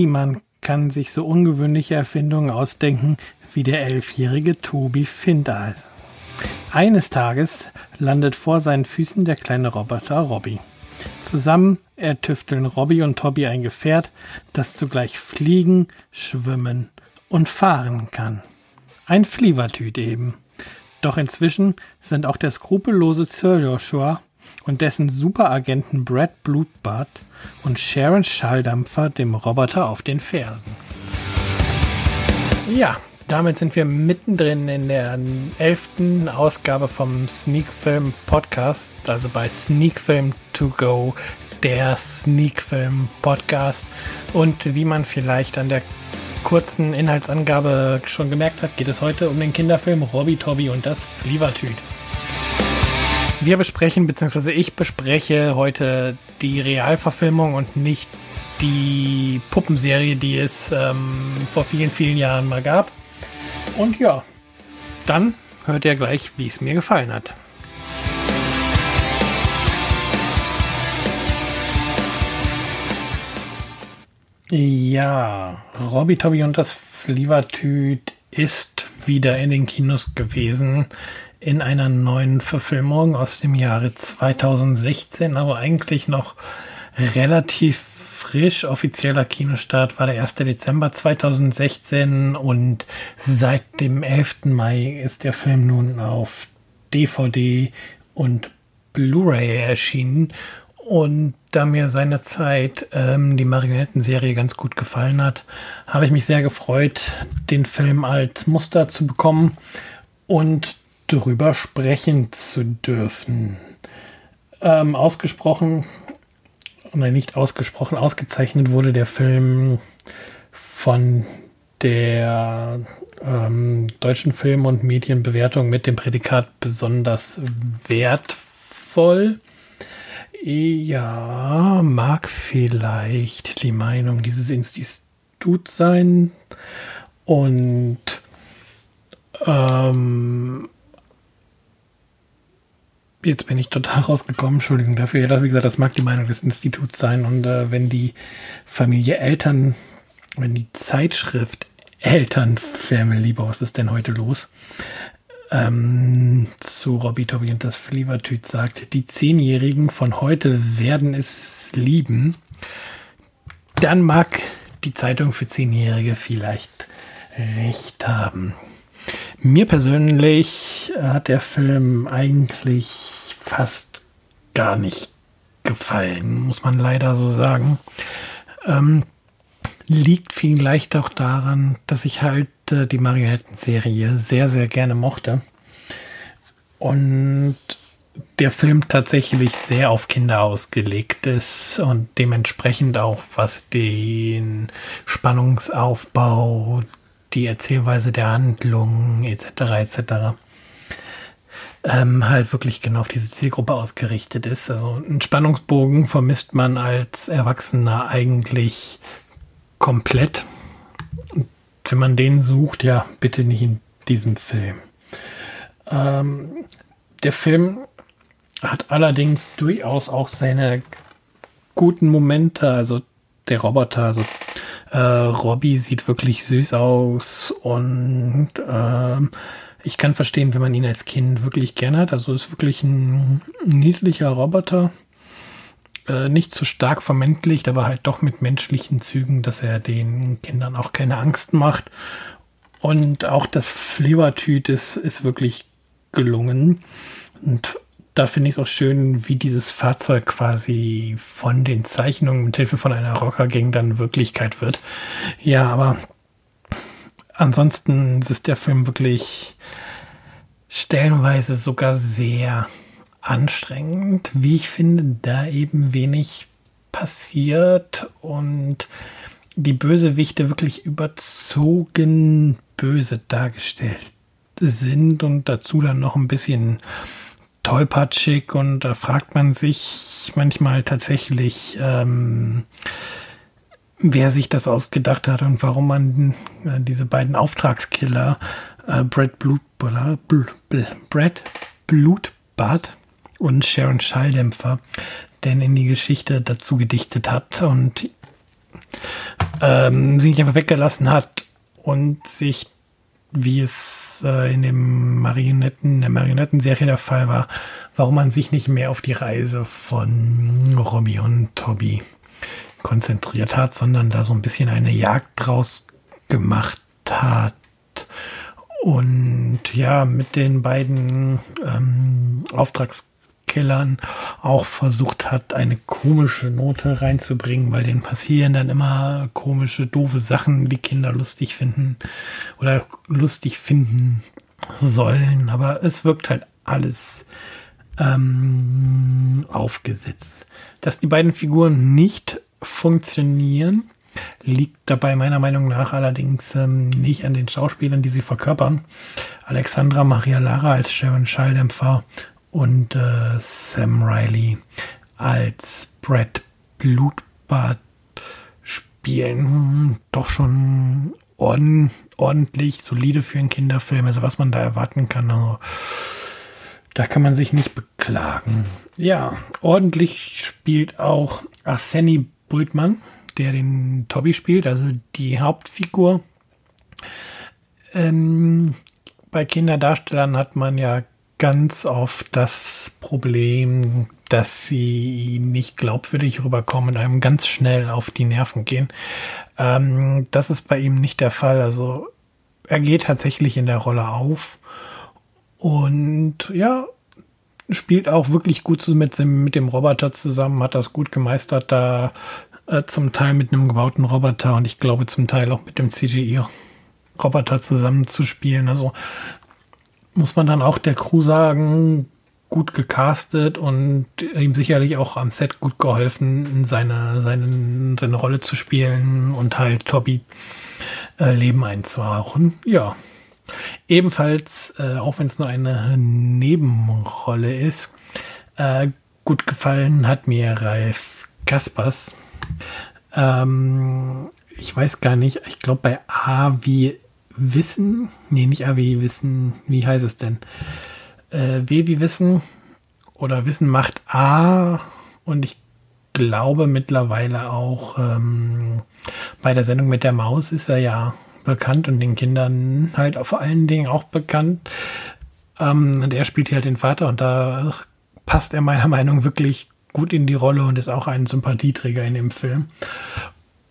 Niemand kann sich so ungewöhnliche Erfindungen ausdenken wie der elfjährige Tobi Findeis. Eines Tages landet vor seinen Füßen der kleine Roboter Robby. Zusammen ertüfteln Robby und Tobi ein Gefährt, das zugleich fliegen, schwimmen und fahren kann. Ein Flievertüt eben. Doch inzwischen sind auch der skrupellose Sir Joshua und dessen Superagenten Brad Blutbart und Sharon Schalldampfer dem Roboter auf den Fersen. Ja, damit sind wir mittendrin in der elften Ausgabe vom Sneak Film Podcast, also bei Sneak Film To Go, der Sneak Film Podcast. Und wie man vielleicht an der kurzen Inhaltsangabe schon gemerkt hat, geht es heute um den Kinderfilm Robby Tobby und das Flievertüt. Wir besprechen, beziehungsweise ich bespreche heute die Realverfilmung und nicht die Puppenserie, die es ähm, vor vielen, vielen Jahren mal gab. Und ja, dann hört ihr gleich, wie es mir gefallen hat. Ja, Robby Tobby und das Flievertüt ist wieder in den Kinos gewesen in einer neuen Verfilmung aus dem Jahre 2016, aber eigentlich noch relativ frisch. Offizieller Kinostart war der 1. Dezember 2016 und seit dem 11. Mai ist der Film nun auf DVD und Blu-ray erschienen und da mir seinerzeit ähm, die Marionettenserie ganz gut gefallen hat, habe ich mich sehr gefreut, den Film als Muster zu bekommen und darüber sprechen zu dürfen. Ähm, ausgesprochen, oder nicht ausgesprochen, ausgezeichnet wurde der Film von der ähm, deutschen Film- und Medienbewertung mit dem Prädikat besonders wertvoll. Ja, mag vielleicht die Meinung dieses Instituts sein. Und ähm, jetzt bin ich total rausgekommen, Entschuldigung dafür. Ja, wie gesagt, das mag die Meinung des Instituts sein. Und äh, wenn die Familie Eltern, wenn die Zeitschrift Eltern Family, was ist denn heute los? ähm, zu Robby Tobby und das Flievertüt sagt, die Zehnjährigen von heute werden es lieben, dann mag die Zeitung für Zehnjährige vielleicht recht haben. Mir persönlich hat der Film eigentlich fast gar nicht gefallen, muss man leider so sagen. Ähm, liegt vielleicht auch daran, dass ich halt äh, die Marionettenserie sehr, sehr gerne mochte. Und der Film tatsächlich sehr auf Kinder ausgelegt ist und dementsprechend auch was den Spannungsaufbau, die Erzählweise der Handlung etc. etc. Ähm, halt wirklich genau auf diese Zielgruppe ausgerichtet ist. Also einen Spannungsbogen vermisst man als Erwachsener eigentlich komplett. Wenn man den sucht, ja, bitte nicht in diesem Film. Ähm, der Film hat allerdings durchaus auch seine guten Momente. Also der Roboter, also äh, Robbie sieht wirklich süß aus und ähm, ich kann verstehen, wenn man ihn als Kind wirklich gerne hat. Also ist wirklich ein niedlicher Roboter. Äh, nicht zu stark vermännlicht, aber halt doch mit menschlichen Zügen, dass er den Kindern auch keine Angst macht. Und auch das Flevertüt ist, ist wirklich gelungen. Und da finde ich es auch schön, wie dieses Fahrzeug quasi von den Zeichnungen mit Hilfe von einer Rockergang dann Wirklichkeit wird. Ja, aber ansonsten ist der Film wirklich stellenweise sogar sehr anstrengend, wie ich finde, da eben wenig passiert und die Bösewichte wirklich überzogen böse dargestellt sind und dazu dann noch ein bisschen tollpatschig und da fragt man sich manchmal tatsächlich, ähm, wer sich das ausgedacht hat und warum man äh, diese beiden Auftragskiller, äh, Brad Blutbuller, Bl Bl Brad Blutbad und Sharon Schalldämpfer denn in die Geschichte dazu gedichtet hat. Und ähm, sie nicht einfach weggelassen hat und sich, wie es äh, in dem Marionetten, der Marionettenserie der Fall war, warum man sich nicht mehr auf die Reise von Robbie und Toby konzentriert hat, sondern da so ein bisschen eine Jagd draus gemacht hat. Und ja, mit den beiden ähm, Auftrags Killern auch versucht hat, eine komische Note reinzubringen, weil denen passieren dann immer komische, doofe Sachen, die Kinder lustig finden oder lustig finden sollen. Aber es wirkt halt alles ähm, aufgesetzt. Dass die beiden Figuren nicht funktionieren, liegt dabei meiner Meinung nach allerdings ähm, nicht an den Schauspielern, die sie verkörpern. Alexandra Maria Lara als Sharon Schalldämpfer und äh, Sam Riley als Brad Blutbad spielen. Hm, doch schon orden, ordentlich, solide für einen Kinderfilm. Also was man da erwarten kann. Also, da kann man sich nicht beklagen. Ja, ordentlich spielt auch Arseni Bultmann, der den Toby spielt, also die Hauptfigur. Ähm, bei Kinderdarstellern hat man ja ganz oft das Problem, dass sie nicht glaubwürdig rüberkommen und einem ganz schnell auf die Nerven gehen. Ähm, das ist bei ihm nicht der Fall. Also er geht tatsächlich in der Rolle auf und ja, spielt auch wirklich gut mit dem, mit dem Roboter zusammen, hat das gut gemeistert, da äh, zum Teil mit einem gebauten Roboter und ich glaube zum Teil auch mit dem CGI Roboter zusammenzuspielen. Also muss man dann auch der Crew sagen, gut gecastet und ihm sicherlich auch am Set gut geholfen, seine, seine, seine Rolle zu spielen und halt Toby äh, Leben einzuhauchen. Ja. Ebenfalls, äh, auch wenn es nur eine Nebenrolle ist, äh, gut gefallen hat mir Ralf Kaspers. Ähm, ich weiß gar nicht, ich glaube bei A wie Wissen, nee, nicht AW Wissen, wie heißt es denn? Äh, w wie Wissen oder Wissen macht A und ich glaube mittlerweile auch ähm, bei der Sendung mit der Maus ist er ja bekannt und den Kindern halt vor allen Dingen auch bekannt. Ähm, und er spielt hier halt den Vater und da passt er meiner Meinung wirklich gut in die Rolle und ist auch ein Sympathieträger in dem Film.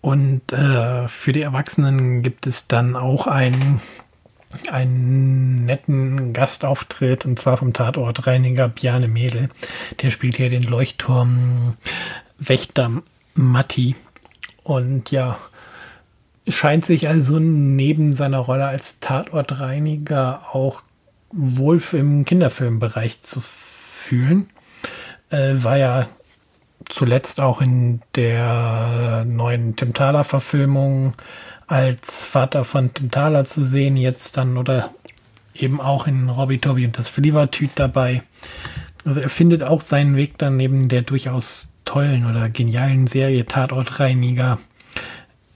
Und äh, für die Erwachsenen gibt es dann auch einen, einen netten Gastauftritt und zwar vom Tatortreiniger Bjane Mädel. Der spielt hier den Leuchtturm Wächter Matti. Und ja, scheint sich also neben seiner Rolle als Tatortreiniger auch wohl im Kinderfilmbereich zu fühlen. Äh, war ja zuletzt auch in der neuen Tim Thaler Verfilmung als Vater von Tim Thaler zu sehen, jetzt dann oder eben auch in Robbie Toby und das Flievertüt dabei. Also er findet auch seinen Weg dann neben der durchaus tollen oder genialen Serie Tatortreiniger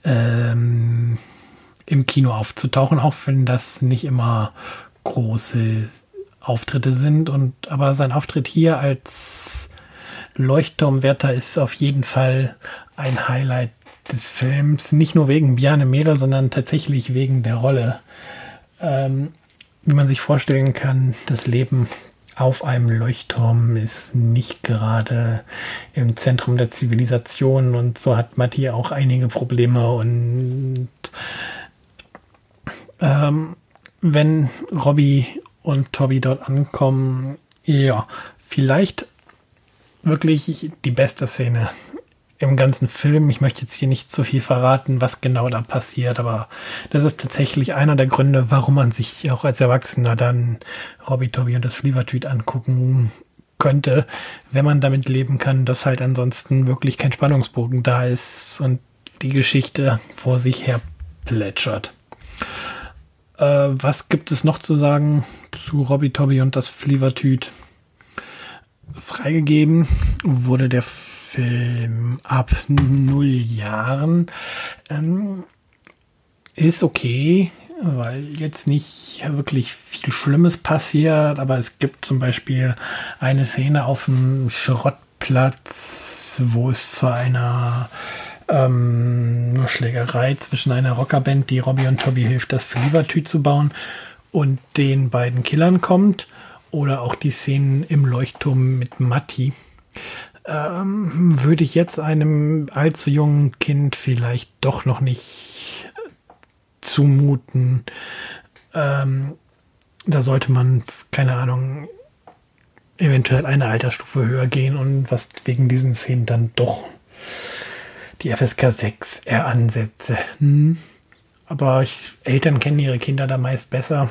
ähm, im Kino aufzutauchen, auch wenn das nicht immer große Auftritte sind. Und aber sein Auftritt hier als Leuchtturmwärter ist auf jeden Fall ein Highlight des Films. Nicht nur wegen Bjarne Mädel, sondern tatsächlich wegen der Rolle. Ähm, wie man sich vorstellen kann, das Leben auf einem Leuchtturm ist nicht gerade im Zentrum der Zivilisation und so hat Matti auch einige Probleme und ähm, wenn Robbie und Toby dort ankommen, ja, vielleicht wirklich die beste Szene im ganzen Film. Ich möchte jetzt hier nicht zu viel verraten, was genau da passiert, aber das ist tatsächlich einer der Gründe, warum man sich auch als Erwachsener dann Robbie Toby und das Flievertüt angucken könnte, wenn man damit leben kann, dass halt ansonsten wirklich kein Spannungsbogen da ist und die Geschichte vor sich her plätschert. Äh, was gibt es noch zu sagen zu Robbie Toby und das Flievertüt? freigegeben wurde der Film ab null Jahren. Ähm, ist okay, weil jetzt nicht wirklich viel Schlimmes passiert, aber es gibt zum Beispiel eine Szene auf dem Schrottplatz, wo es zu einer ähm, Schlägerei zwischen einer Rockerband, die Robbie und Toby hilft, das Flivertü zu bauen und den beiden Killern kommt. Oder auch die Szenen im Leuchtturm mit Matti. Ähm, würde ich jetzt einem allzu jungen Kind vielleicht doch noch nicht zumuten. Ähm, da sollte man, keine Ahnung, eventuell eine Altersstufe höher gehen und was wegen diesen Szenen dann doch die FSK 6 eher ansetze. Hm. Aber ich, Eltern kennen ihre Kinder da meist besser.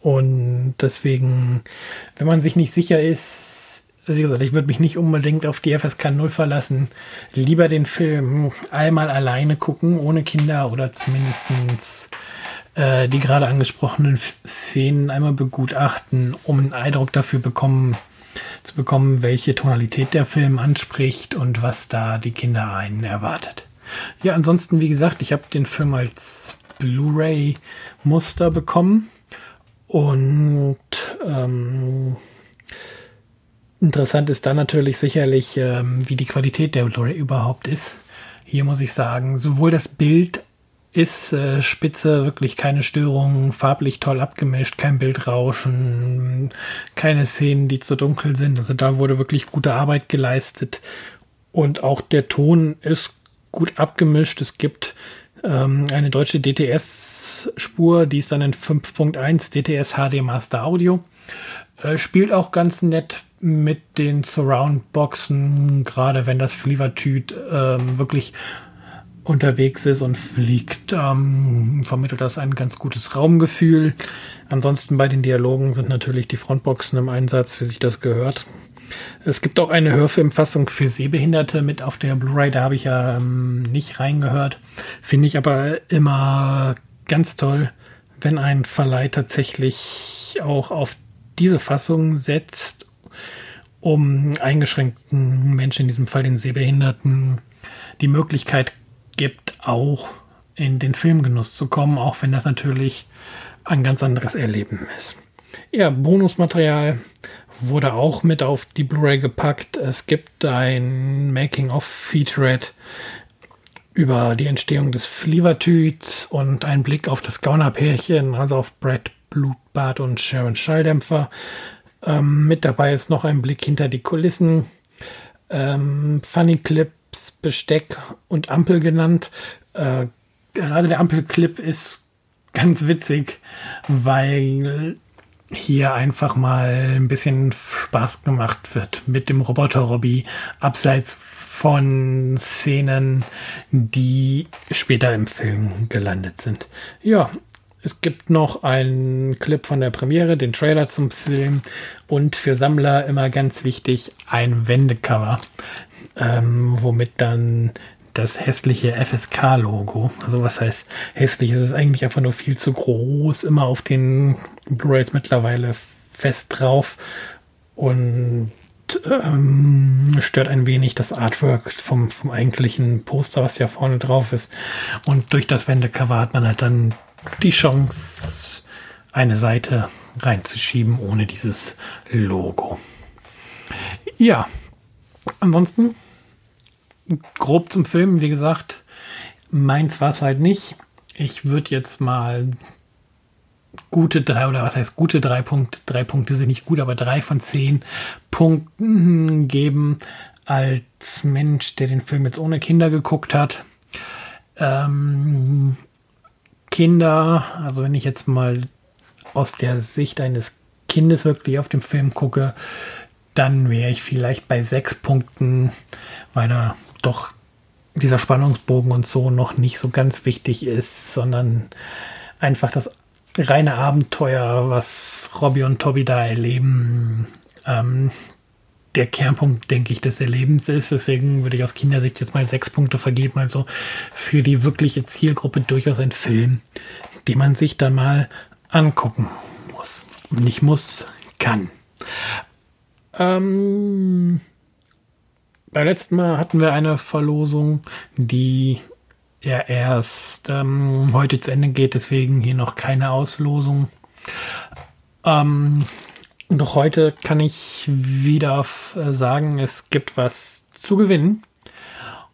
Und deswegen, wenn man sich nicht sicher ist, wie gesagt, ich würde mich nicht unbedingt auf die FSK 0 verlassen. Lieber den Film einmal alleine gucken, ohne Kinder oder zumindestens äh, die gerade angesprochenen Szenen einmal begutachten, um einen Eindruck dafür bekommen, zu bekommen, welche Tonalität der Film anspricht und was da die Kinder einen erwartet. Ja, ansonsten, wie gesagt, ich habe den Film als Blu-ray-Muster bekommen und ähm, interessant ist dann natürlich sicherlich, ähm, wie die Qualität der Blu-ray überhaupt ist. Hier muss ich sagen, sowohl das Bild ist äh, spitze, wirklich keine Störungen, farblich toll abgemischt, kein Bildrauschen, keine Szenen, die zu dunkel sind. Also da wurde wirklich gute Arbeit geleistet. Und auch der Ton ist gut abgemischt. Es gibt ähm, eine deutsche DTS-Spur, die ist dann in 5.1 DTS HD Master Audio. Äh, spielt auch ganz nett mit den Surround-Boxen, gerade wenn das Flivertüt ähm, wirklich unterwegs ist und fliegt, ähm, vermittelt das ein ganz gutes Raumgefühl. Ansonsten bei den Dialogen sind natürlich die Frontboxen im Einsatz, wie sich das gehört. Es gibt auch eine Hörfilmfassung für Sehbehinderte mit auf der Blu-ray, da habe ich ja ähm, nicht reingehört. Finde ich aber immer ganz toll, wenn ein Verleih tatsächlich auch auf diese Fassung setzt, um eingeschränkten Menschen, in diesem Fall den Sehbehinderten, die Möglichkeit gibt, auch in den Filmgenuss zu kommen, auch wenn das natürlich ein ganz anderes Erleben ist. Ja, Bonusmaterial wurde auch mit auf die Blu-ray gepackt. Es gibt ein Making-of-Featurette über die Entstehung des Flievertüts und ein Blick auf das Gaunerpärchen, also auf Brad Blutbart und Sharon Schalldämpfer. Ähm, mit dabei ist noch ein Blick hinter die Kulissen. Ähm, Funny Clip Besteck und Ampel genannt. Äh, gerade der Ampelclip ist ganz witzig, weil hier einfach mal ein bisschen Spaß gemacht wird mit dem Roboter-Robby, abseits von Szenen, die später im Film gelandet sind. Ja, es gibt noch einen Clip von der Premiere, den Trailer zum Film und für Sammler immer ganz wichtig ein Wendecover ähm, womit dann das hässliche FSK-Logo, also was heißt hässlich, es ist eigentlich einfach nur viel zu groß, immer auf den Blu-rays mittlerweile fest drauf und ähm, stört ein wenig das Artwork vom, vom eigentlichen Poster, was ja vorne drauf ist. Und durch das Wendecover hat man halt dann die Chance, eine Seite reinzuschieben ohne dieses Logo. Ja, ansonsten grob zum Film, wie gesagt, meins war es halt nicht. Ich würde jetzt mal gute drei, oder was heißt gute drei Punkte, drei Punkte sind nicht gut, aber drei von zehn Punkten geben als Mensch, der den Film jetzt ohne Kinder geguckt hat. Ähm, Kinder, also wenn ich jetzt mal aus der Sicht eines Kindes wirklich auf den Film gucke, dann wäre ich vielleicht bei sechs Punkten, weil da doch dieser Spannungsbogen und so noch nicht so ganz wichtig ist, sondern einfach das reine Abenteuer, was Robbie und Toby da erleben, ähm, der Kernpunkt, denke ich, des Erlebens ist. Deswegen würde ich aus Kindersicht jetzt mal sechs Punkte vergeben. Also für die wirkliche Zielgruppe durchaus ein Film, den man sich dann mal angucken muss. Nicht muss, kann. Ähm, beim letzten Mal hatten wir eine Verlosung, die ja erst ähm, heute zu Ende geht, deswegen hier noch keine Auslosung. Ähm, doch heute kann ich wieder äh, sagen, es gibt was zu gewinnen.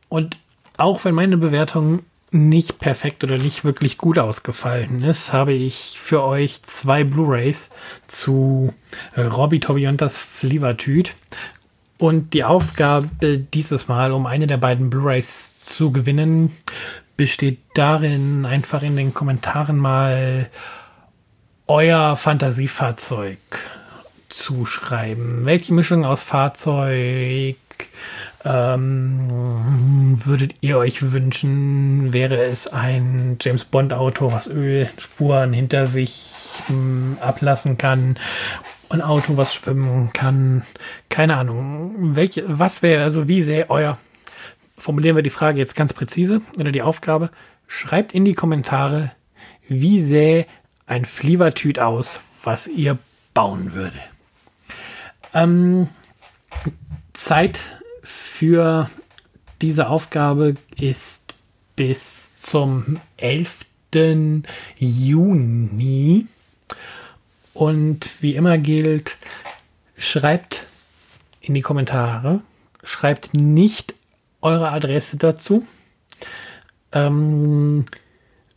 Und auch wenn meine Bewertung nicht perfekt oder nicht wirklich gut ausgefallen ist, habe ich für euch zwei Blu-rays zu Robbie Tobi und das Flievertüt. Und die Aufgabe dieses Mal, um eine der beiden Blu-rays zu gewinnen, besteht darin, einfach in den Kommentaren mal euer Fantasiefahrzeug zu schreiben. Welche Mischung aus Fahrzeug ähm, würdet ihr euch wünschen? Wäre es ein James Bond Auto, was Ölspuren hinter sich ähm, ablassen kann? Ein Auto, was schwimmen kann? Keine Ahnung. Welche, was wäre, also wie sähe euer, formulieren wir die Frage jetzt ganz präzise oder die Aufgabe? Schreibt in die Kommentare, wie sähe ein Flievertüt aus, was ihr bauen würde. Ähm, Zeit für diese Aufgabe ist bis zum 11. Juni. Und wie immer gilt, schreibt in die Kommentare, schreibt nicht eure Adresse dazu. Ähm,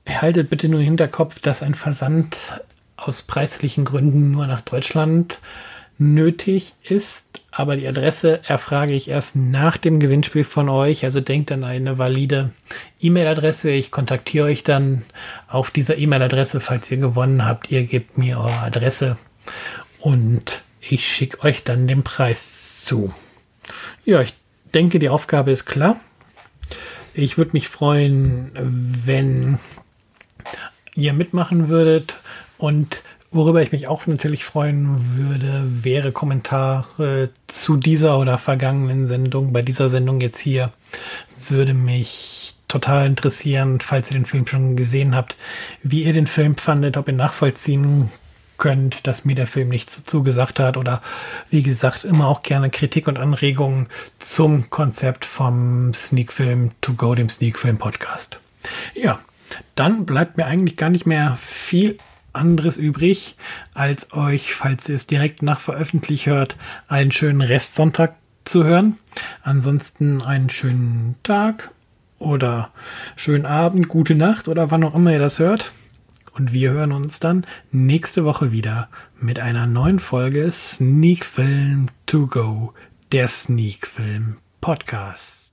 haltet bitte nur im Hinterkopf, dass ein Versand aus preislichen Gründen nur nach Deutschland nötig ist, aber die Adresse erfrage ich erst nach dem Gewinnspiel von euch. Also denkt an eine valide E-Mail-Adresse. Ich kontaktiere euch dann auf dieser E-Mail-Adresse, falls ihr gewonnen habt. Ihr gebt mir eure Adresse und ich schicke euch dann den Preis zu. Ja, ich denke, die Aufgabe ist klar. Ich würde mich freuen, wenn ihr mitmachen würdet und Worüber ich mich auch natürlich freuen würde, wäre Kommentare zu dieser oder vergangenen Sendung. Bei dieser Sendung jetzt hier würde mich total interessieren, falls ihr den Film schon gesehen habt, wie ihr den Film fandet, ob ihr nachvollziehen könnt, dass mir der Film nichts dazu gesagt hat oder wie gesagt immer auch gerne Kritik und Anregungen zum Konzept vom Sneakfilm to go, dem Sneakfilm Podcast. Ja, dann bleibt mir eigentlich gar nicht mehr viel anderes übrig, als euch, falls ihr es direkt nach Veröffentlichung hört, einen schönen Restsonntag zu hören. Ansonsten einen schönen Tag oder schönen Abend, gute Nacht oder wann auch immer ihr das hört. Und wir hören uns dann nächste Woche wieder mit einer neuen Folge Sneak Film to Go, der Sneak Film Podcast.